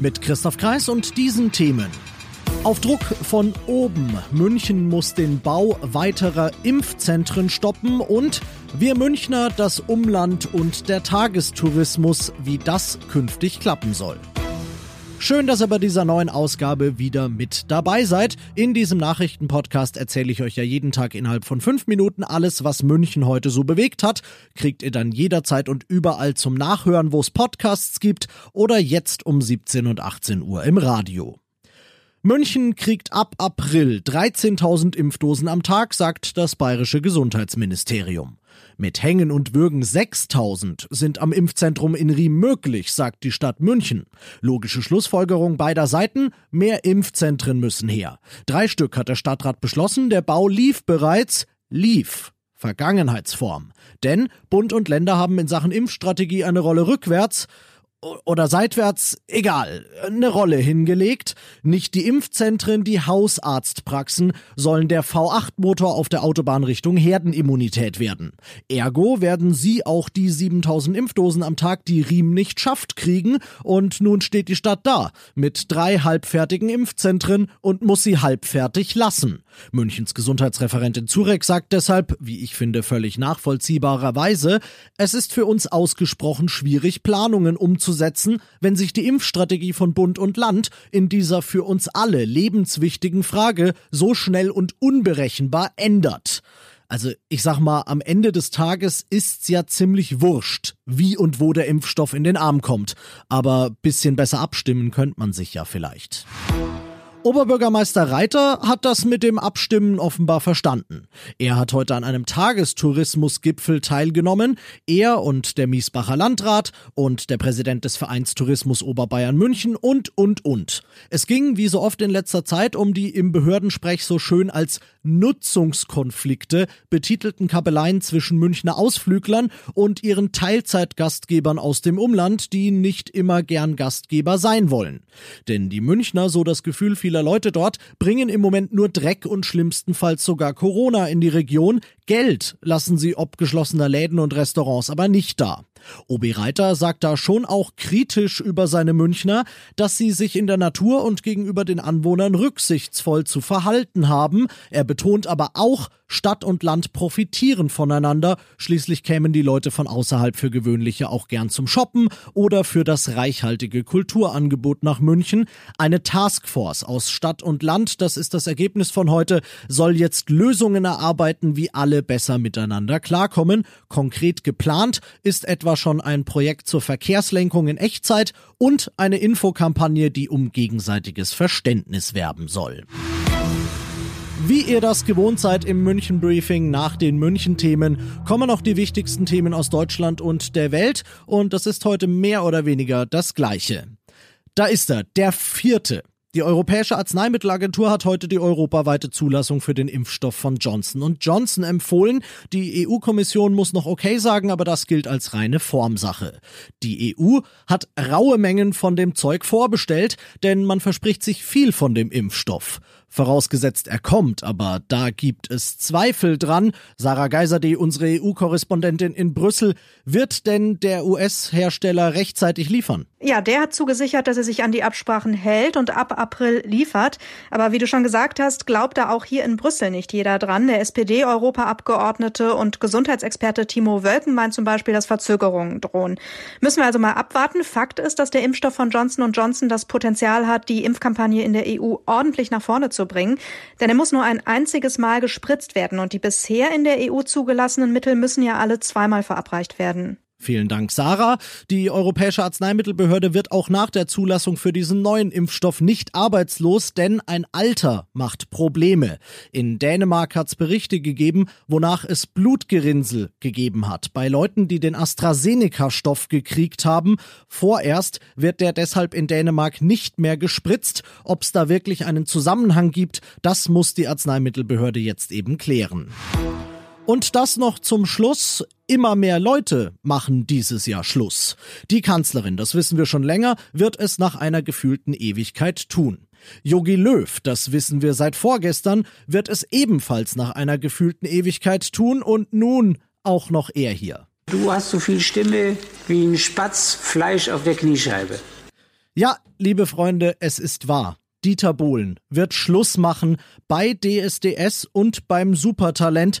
Mit Christoph Kreis und diesen Themen. Auf Druck von oben. München muss den Bau weiterer Impfzentren stoppen und wir Münchner, das Umland und der Tagestourismus, wie das künftig klappen soll. Schön, dass ihr bei dieser neuen Ausgabe wieder mit dabei seid. In diesem Nachrichtenpodcast erzähle ich euch ja jeden Tag innerhalb von fünf Minuten alles, was München heute so bewegt hat. Kriegt ihr dann jederzeit und überall zum Nachhören, wo es Podcasts gibt oder jetzt um 17 und 18 Uhr im Radio. München kriegt ab April 13.000 Impfdosen am Tag, sagt das bayerische Gesundheitsministerium. Mit Hängen und Würgen 6000 sind am Impfzentrum in Riem möglich, sagt die Stadt München. Logische Schlussfolgerung beider Seiten, mehr Impfzentren müssen her. Drei Stück hat der Stadtrat beschlossen, der Bau lief bereits, lief. Vergangenheitsform. Denn Bund und Länder haben in Sachen Impfstrategie eine Rolle rückwärts oder seitwärts, egal, eine Rolle hingelegt. Nicht die Impfzentren, die Hausarztpraxen sollen der V8-Motor auf der Autobahn Richtung Herdenimmunität werden. Ergo werden sie auch die 7000 Impfdosen am Tag, die Riem nicht schafft, kriegen. Und nun steht die Stadt da mit drei halbfertigen Impfzentren und muss sie halbfertig lassen. Münchens Gesundheitsreferentin Zurek sagt deshalb, wie ich finde völlig nachvollziehbarerweise, es ist für uns ausgesprochen schwierig, Planungen umzusetzen umzusetzen, wenn sich die Impfstrategie von Bund und Land in dieser für uns alle lebenswichtigen Frage so schnell und unberechenbar ändert. Also ich sag mal, am Ende des Tages ist's ja ziemlich wurscht, wie und wo der Impfstoff in den Arm kommt. Aber bisschen besser abstimmen könnte man sich ja vielleicht. Oberbürgermeister Reiter hat das mit dem Abstimmen offenbar verstanden. Er hat heute an einem Tagestourismusgipfel teilgenommen. Er und der Miesbacher Landrat und der Präsident des Vereins Tourismus Oberbayern München und, und, und. Es ging, wie so oft in letzter Zeit, um die im Behördensprech so schön als Nutzungskonflikte betitelten Kabeleien zwischen Münchner Ausflüglern und ihren Teilzeitgastgebern aus dem Umland, die nicht immer gern Gastgeber sein wollen. Denn die Münchner, so das Gefühl vieler Leute dort, bringen im Moment nur Dreck und schlimmstenfalls sogar Corona in die Region. Geld lassen sie ob geschlossener Läden und Restaurants aber nicht da. Obi Reiter sagt da schon auch kritisch über seine Münchner, dass sie sich in der Natur und gegenüber den Anwohnern rücksichtsvoll zu verhalten haben. Er betont aber auch, Stadt und Land profitieren voneinander. Schließlich kämen die Leute von außerhalb für gewöhnliche auch gern zum Shoppen oder für das reichhaltige Kulturangebot nach München. Eine Taskforce aus Stadt und Land, das ist das Ergebnis von heute, soll jetzt Lösungen erarbeiten, wie alle besser miteinander klarkommen. Konkret geplant ist etwa schon ein Projekt zur Verkehrslenkung in Echtzeit und eine Infokampagne, die um gegenseitiges Verständnis werben soll. Wie ihr das gewohnt seid im München Briefing nach den München Themen, kommen noch die wichtigsten Themen aus Deutschland und der Welt und das ist heute mehr oder weniger das gleiche. Da ist er, der vierte. Die Europäische Arzneimittelagentur hat heute die europaweite Zulassung für den Impfstoff von Johnson Johnson empfohlen. Die EU-Kommission muss noch okay sagen, aber das gilt als reine Formsache. Die EU hat raue Mengen von dem Zeug vorbestellt, denn man verspricht sich viel von dem Impfstoff. Vorausgesetzt er kommt, aber da gibt es Zweifel dran. Sarah Geiserde, unsere EU-Korrespondentin in Brüssel, wird denn der US-Hersteller rechtzeitig liefern? Ja, der hat zugesichert, dass er sich an die Absprachen hält und ab April liefert. Aber wie du schon gesagt hast, glaubt da auch hier in Brüssel nicht jeder dran. Der SPD-Europaabgeordnete und Gesundheitsexperte Timo Wölken meint zum Beispiel, dass Verzögerungen drohen. Müssen wir also mal abwarten. Fakt ist, dass der Impfstoff von Johnson Johnson das Potenzial hat, die Impfkampagne in der EU ordentlich nach vorne zu bringen. Denn er muss nur ein einziges Mal gespritzt werden und die bisher in der EU zugelassenen Mittel müssen ja alle zweimal verabreicht werden. Vielen Dank, Sarah. Die Europäische Arzneimittelbehörde wird auch nach der Zulassung für diesen neuen Impfstoff nicht arbeitslos, denn ein Alter macht Probleme. In Dänemark hat es Berichte gegeben, wonach es Blutgerinnsel gegeben hat bei Leuten, die den AstraZeneca-Stoff gekriegt haben. Vorerst wird der deshalb in Dänemark nicht mehr gespritzt. Ob es da wirklich einen Zusammenhang gibt, das muss die Arzneimittelbehörde jetzt eben klären. Und das noch zum Schluss. Immer mehr Leute machen dieses Jahr Schluss. Die Kanzlerin, das wissen wir schon länger, wird es nach einer gefühlten Ewigkeit tun. Yogi Löw, das wissen wir seit vorgestern, wird es ebenfalls nach einer gefühlten Ewigkeit tun und nun auch noch er hier. Du hast so viel Stimme wie ein Spatz Fleisch auf der Kniescheibe. Ja, liebe Freunde, es ist wahr. Dieter Bohlen wird Schluss machen bei DSDS und beim Supertalent.